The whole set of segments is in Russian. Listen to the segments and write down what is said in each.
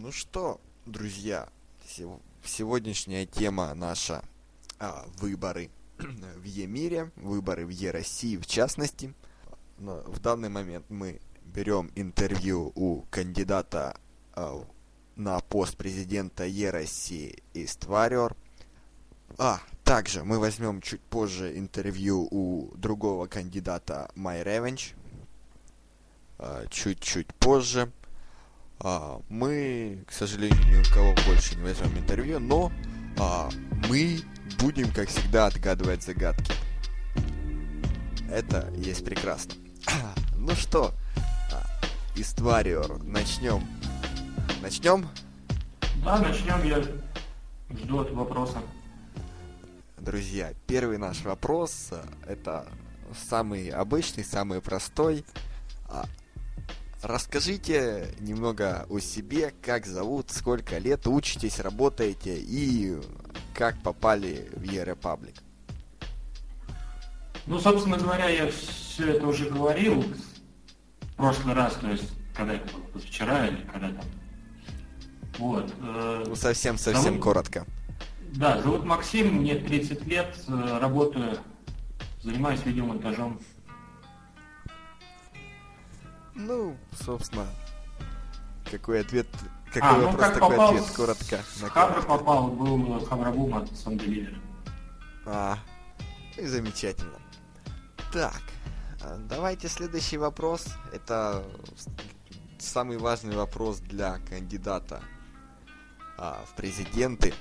Ну что, друзья, сегодняшняя тема наша а, выборы в Е-мире, выборы в Е-России в частности. Но в данный момент мы берем интервью у кандидата а, на пост президента Е-России Иствариор. А, также мы возьмем чуть позже интервью у другого кандидата My Revenge. А, чуть-чуть позже. А, мы, к сожалению, ни у кого больше не возьмем интервью, но а, мы будем, как всегда, отгадывать загадки. Это есть прекрасно. ну что, Иствариор, начнем. Начнем? Да, начнем. Я жду от вопроса. Друзья, первый наш вопрос, это самый обычный, самый простой. Расскажите немного о себе, как зовут, сколько лет учитесь, работаете и как попали в E-Republic. Ну, собственно говоря, я все это уже говорил в прошлый раз, то есть, когда это было, вчера или когда там. Вот. Э, ну, совсем-совсем зовут... коротко. Да, зовут Максим, мне 30 лет, э, работаю, занимаюсь видеомонтажом. Ну, собственно, какой ответ, какой а, ну, вопрос, как такой попал ответ, коротко. С Хабра попал, был Хабрабум от Санделивер. А, и замечательно. Так, а, давайте следующий вопрос. Это самый важный вопрос для кандидата а, в президенты.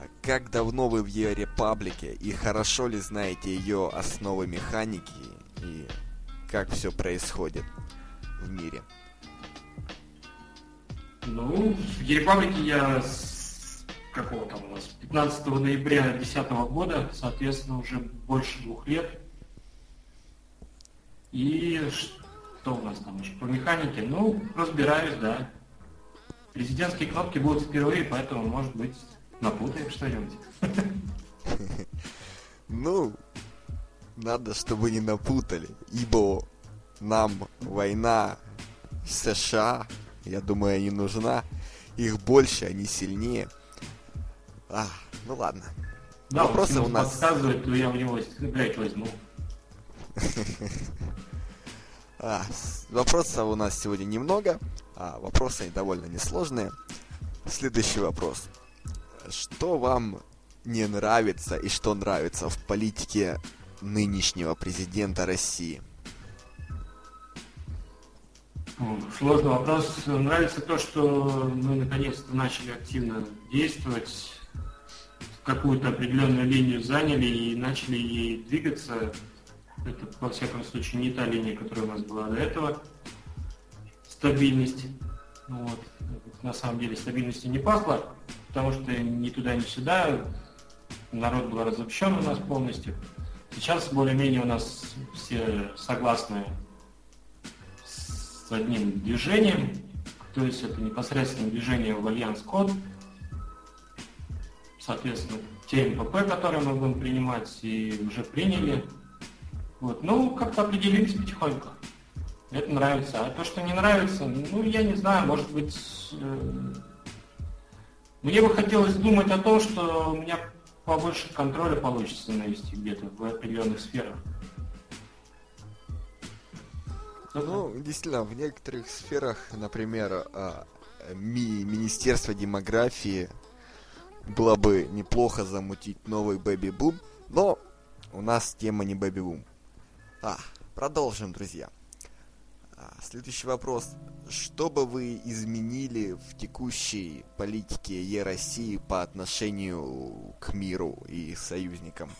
А как давно вы в ее репаблике и хорошо ли знаете ее основы механики и как все происходит? В мире? Ну, в Ерепаблике я с какого там у нас, 15 ноября 2010 года, соответственно, уже больше двух лет. И что у нас там еще по механике? Ну, разбираюсь, да. Президентские кнопки будут впервые, поэтому, может быть, напутаем что-нибудь. Ну, надо, чтобы не напутали, ибо нам война США, я думаю, не нужна. Их больше, они сильнее. А, ну ладно. Да, вопросы у нас... подсказывает, то я у него играть возьму. А, вопросов у нас сегодня немного, а вопросы довольно несложные. Следующий вопрос. Что вам не нравится и что нравится в политике нынешнего президента России? Сложный вопрос. Нравится то, что мы наконец-то начали активно действовать, какую-то определенную линию заняли и начали ей двигаться. Это, во всяком случае, не та линия, которая у нас была до этого. Стабильность. Вот. На самом деле стабильности не пахло, потому что ни туда, ни сюда. Народ был разобщен у нас полностью. Сейчас более-менее у нас все согласны одним движением, то есть это непосредственно движение в альянс код, соответственно, те МПП, которые мы будем принимать и уже приняли. Вот. Ну, как-то определились потихоньку. Это нравится. А то, что не нравится, ну, я не знаю, может быть... Э... Мне бы хотелось думать о том, что у меня побольше контроля получится навести где-то в определенных сферах. Ну, действительно, в некоторых сферах, например, а, ми Министерство демографии было бы неплохо замутить новый бэби-бум, но у нас тема не бэби-бум. А, продолжим, друзья. А, следующий вопрос. Что бы вы изменили в текущей политике Е России по отношению к миру и союзникам?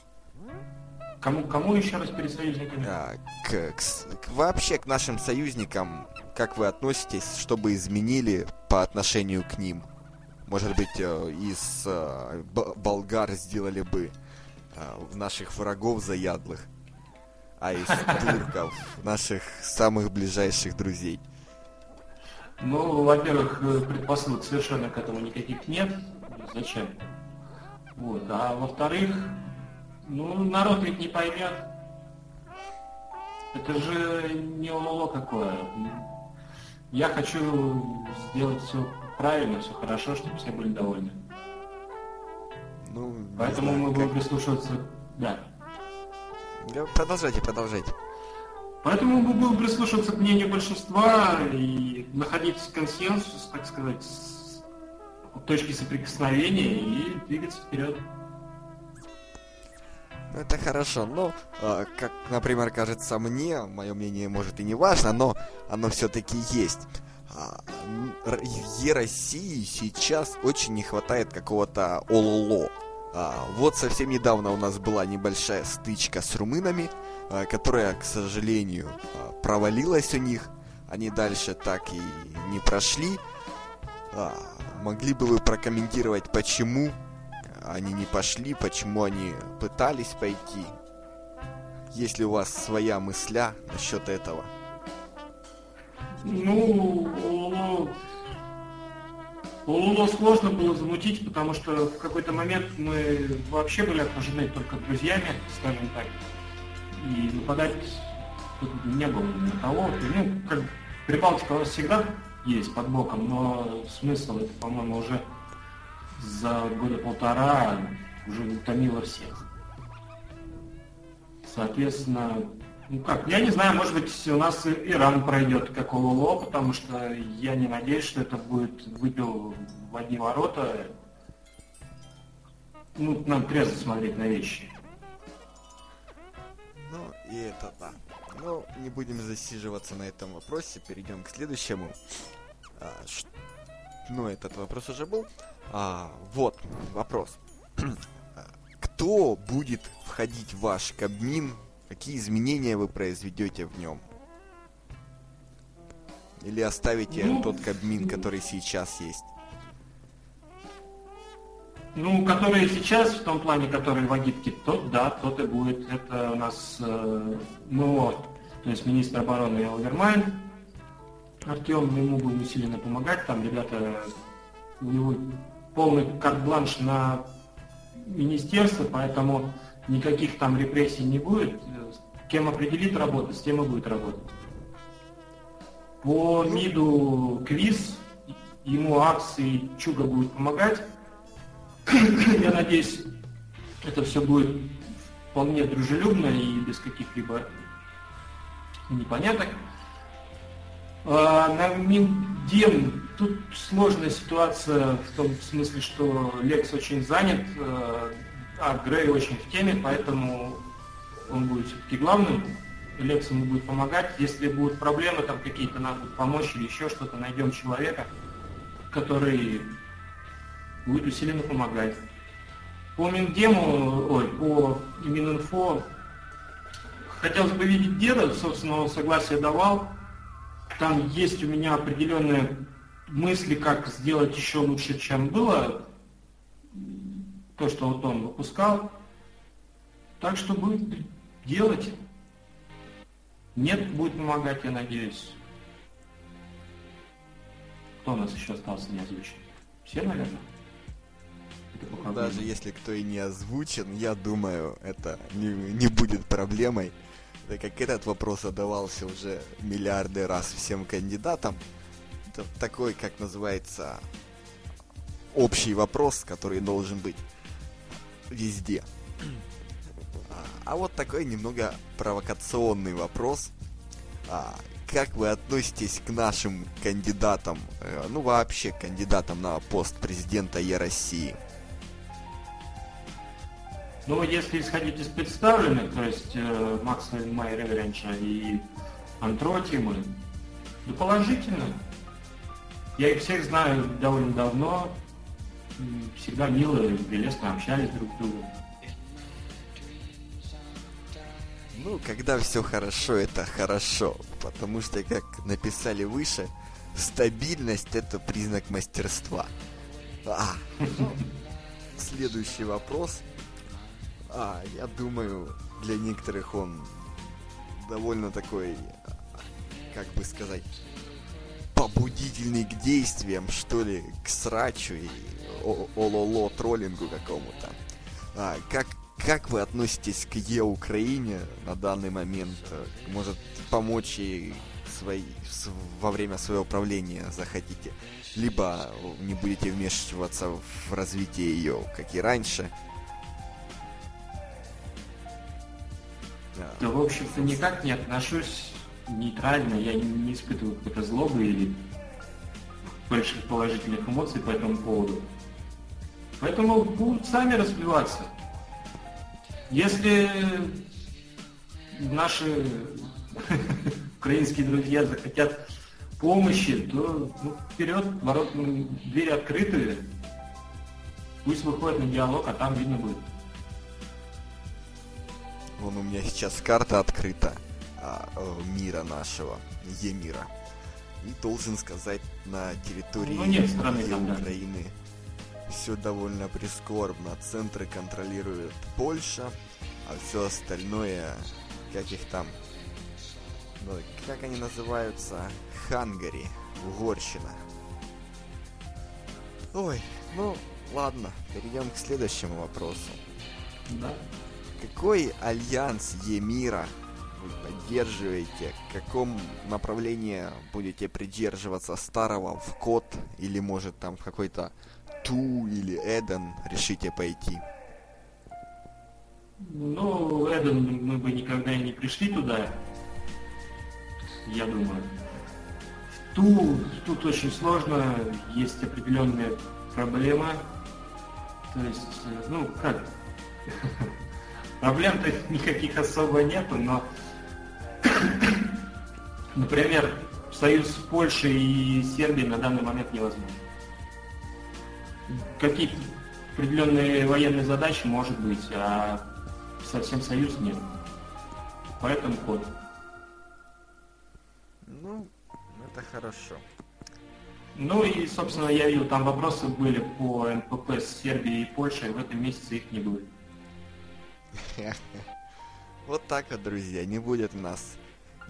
Кому, кому еще раз перед союзниками? А, к, к, к, вообще к нашим союзникам, как вы относитесь, чтобы изменили по отношению к ним? Может быть, э, из э, болгар сделали бы э, наших врагов заядлых, а из турков наших самых ближайших друзей? Ну, во-первых, предпосылок совершенно к этому никаких нет. Зачем? Вот. А во-вторых, ну, народ ведь не поймет. Это же не ОЛО какое. Я хочу сделать все правильно, все хорошо, чтобы все были довольны. Ну, Поэтому знаю, мы будем прислушиваться... Да. Продолжайте, продолжайте. Поэтому мы будем прислушиваться к мнению большинства и находить консенсус, так сказать, с точки соприкосновения и двигаться вперед. Это хорошо, но, э, как, например, кажется мне, мое мнение может и не важно, но оно все-таки есть. А, е России сейчас очень не хватает какого-то ололо. А, вот совсем недавно у нас была небольшая стычка с румынами, а, которая, к сожалению, а, провалилась у них. Они дальше так и не прошли. А, могли бы вы прокомментировать, почему они не пошли, почему они пытались пойти? Есть ли у вас своя мысля насчет этого? Ну, Лулу сложно было замутить, потому что в какой-то момент мы вообще были окружены только друзьями, скажем так. И нападать тут не было на того. Ну, как Прибалтика у нас всегда есть под боком, но смысл это, по-моему, уже за года полтора уже утомило всех. Соответственно, ну как, я не знаю, может быть, у нас Иран пройдет как ОЛО, потому что я не надеюсь, что это будет выпил в одни ворота. Ну, нам трезво смотреть на вещи. Ну, и это да. Ну, не будем засиживаться на этом вопросе, перейдем к следующему. А, ш... Ну, этот вопрос уже был. А, вот, вопрос. Кто будет входить в ваш Кабмин Какие изменения вы произведете в нем? Или оставите ну, тот кабмин, который сейчас есть? Ну, который сейчас, в том плане, который в агитке, тот, да, тот и будет. Это у нас э, МО, то есть министр обороны Элвермайн. Артем, ему будем усиленно помогать. Там ребята, у него полный карт-бланш на министерство, поэтому никаких там репрессий не будет. Кем определит работать, с тем и будет работать. По МИДу квиз, ему акции Чуга будет помогать. Я надеюсь, это все будет вполне дружелюбно и без каких-либо непоняток. А, на Миндем тут сложная ситуация в том смысле, что Лекс очень занят, а, а Грей очень в теме, поэтому он будет все-таки главным, Лекс ему будет помогать. Если будут проблемы там какие-то, надо будет помочь или еще что-то, найдем человека, который будет усиленно помогать. По Миндему, ой, по Мининфо хотелось бы видеть деда, собственно, согласие давал. Там есть у меня определенные мысли, как сделать еще лучше, чем было. То, что вот он выпускал. Так что будет делать. Нет, будет помогать, я надеюсь. Кто у нас еще остался не озвучен? Все, наверное? Даже если кто и не озвучен, я думаю, это не, не будет проблемой. Так как этот вопрос задавался уже миллиарды раз всем кандидатам. Это такой, как называется, общий вопрос, который должен быть везде. А вот такой немного провокационный вопрос. А, как вы относитесь к нашим кандидатам, э, ну вообще кандидатам на пост президента Е России? Ну, если исходить из представленных, то есть э, Макса Майер Эверенча и Антротимы, ну, положительно. Я их всех знаю довольно давно, всегда мило и прелестно общались друг с другом. Ну, когда все хорошо, это хорошо. Потому что, как написали выше, стабильность это признак мастерства. А, ну, следующий вопрос. А, я думаю, для некоторых он довольно такой, как бы сказать, побудительный к действиям, что ли, к срачу и ололо троллингу какому-то. А, как как вы относитесь к Е Украине на данный момент? Может помочь ей свои, во время своего правления захотите, либо не будете вмешиваться в развитие ее, как и раньше. Да, в общем-то, никак не отношусь нейтрально, я не испытываю какой-то злобы или больших положительных эмоций по этому поводу. Поэтому будут сами развиваться. Если наши украинские друзья захотят помощи, то ну, вперед, ворот, ну, двери открыты, пусть выходят на диалог, а там видно будет. Вон у меня сейчас карта открыта мира нашего, Емира. И должен сказать, на территории ну, нет страны там, Украины да. все довольно прискорбно. Центры контролирует Польша, а все остальное, как их там, ну, как они называются, Хангари, Угорщина. Ой, ну ладно, перейдем к следующему вопросу. Да. Какой альянс Емира вы поддерживаете? В каком направлении будете придерживаться старого в код? Или может там в какой-то Ту или Эден решите пойти? Ну, Эден мы бы никогда и не пришли туда, я думаю. Ту, тут очень сложно, есть определенные проблемы. То есть, э, ну, как, Проблем-то никаких особо нету, но, например, союз Польши и Сербии на данный момент невозможен. Какие-то определенные военные задачи может быть, а совсем союз нет. Поэтому ход. Ну, это хорошо. Ну и, собственно, я видел, там вопросы были по НПП с Сербией и Польшей, в этом месяце их не будет. Вот так вот, друзья, не будет у нас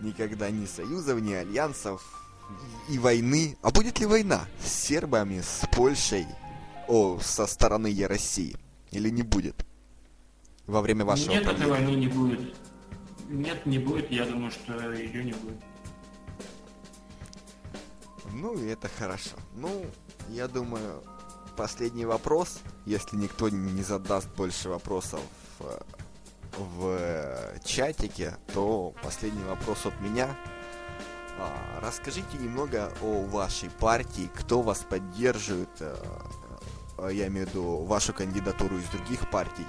никогда ни союзов, ни альянсов, и войны. А будет ли война с сербами, с Польшей, о, со стороны я России? Или не будет? Во время вашего Нет, этой войны не будет. Нет, не будет. Я думаю, что ее не будет. Ну, и это хорошо. Ну, я думаю, последний вопрос, если никто не задаст больше вопросов в чатике, то последний вопрос от меня. А, расскажите немного о вашей партии, кто вас поддерживает, э, э, я имею в виду вашу кандидатуру из других партий,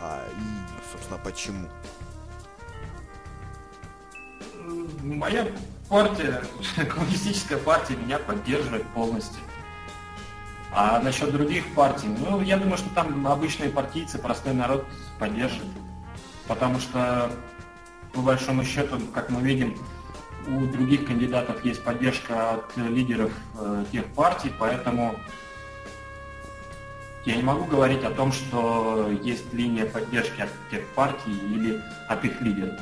а, и, собственно, почему. Моя партия, коммунистическая партия, меня поддерживает полностью. А насчет других партий, ну, я думаю, что там обычные партийцы, простой народ поддержит. Потому что, по большому счету, как мы видим, у других кандидатов есть поддержка от лидеров э, тех партий, поэтому я не могу говорить о том, что есть линия поддержки от тех партий или от их лидеров.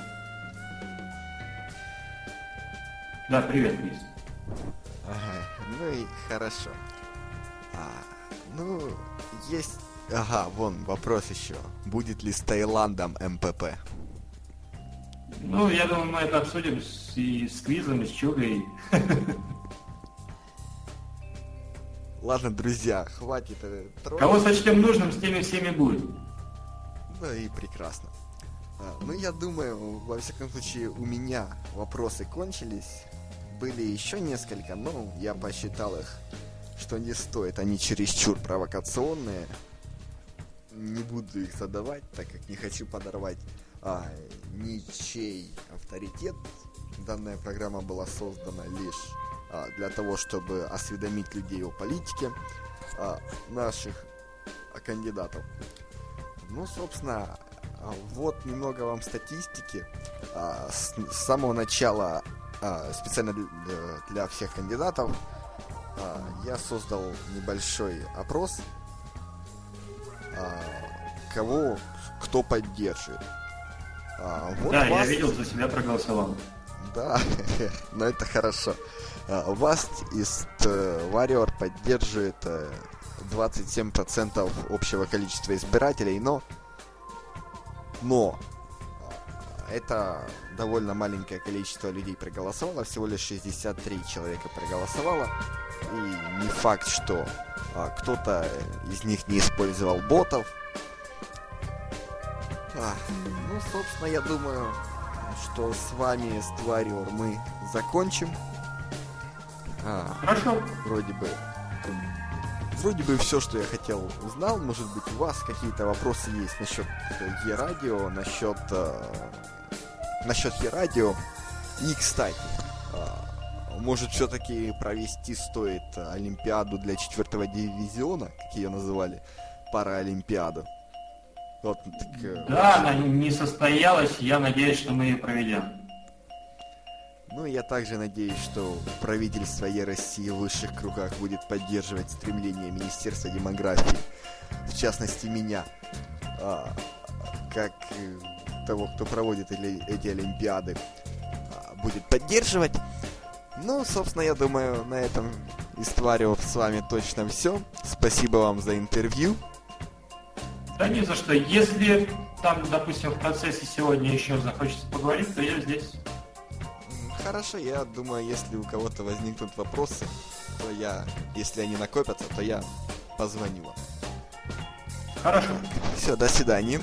Да, привет, Крис. Ага, ну и хорошо. А, ну, есть... Ага, вон, вопрос еще. Будет ли с Таиландом МПП? Ну, я думаю, мы это обсудим с, и с Квизом, и с Чугой. Ладно, друзья, хватит э, троллить. Кого сочтем нужным, с теми всеми будет. Ну и прекрасно. А, ну, я думаю, во всяком случае, у меня вопросы кончились. Были еще несколько, но я посчитал их что не стоит, они чересчур провокационные. Не буду их задавать, так как не хочу подорвать а, ничей авторитет. Данная программа была создана лишь а, для того, чтобы осведомить людей о политике а, наших а, кандидатов. Ну, собственно, а, вот немного вам статистики. А, с, с самого начала а, специально для, для всех кандидатов а, я создал небольшой опрос, кого кто поддерживает. А, вот да, вас... я видел, за себя проголосовал. Да, но это хорошо. А, вас из Warrior поддерживает 27% общего количества избирателей, но но это довольно маленькое количество людей проголосовало, всего лишь 63 человека проголосовало. И не факт, что а, кто-то из них не использовал ботов. А, ну, собственно, я думаю, что с вами, с тварью, мы закончим. А, Хорошо. Вроде бы вроде бы все, что я хотел, узнал. Может быть, у вас какие-то вопросы есть насчет Е-радио, насчет, э, насчет Е-радио. И, кстати, э, может, все-таки провести стоит Олимпиаду для четвертого дивизиона, как ее называли, Параолимпиаду. Вот, так, э, да, она не состоялась, я надеюсь, что мы ее проведем. Ну я также надеюсь, что правительство Е России в высших кругах будет поддерживать стремление Министерства демографии, в частности меня, а, как того, кто проводит эти Олимпиады, а, будет поддерживать. Ну, собственно, я думаю, на этом из с вами точно все. Спасибо вам за интервью. Да не за что. Если там, допустим, в процессе сегодня еще захочется поговорить, то я здесь. Хорошо, я думаю, если у кого-то возникнут вопросы, то я, если они накопятся, то я позвоню вам. Хорошо. Все, до свидания.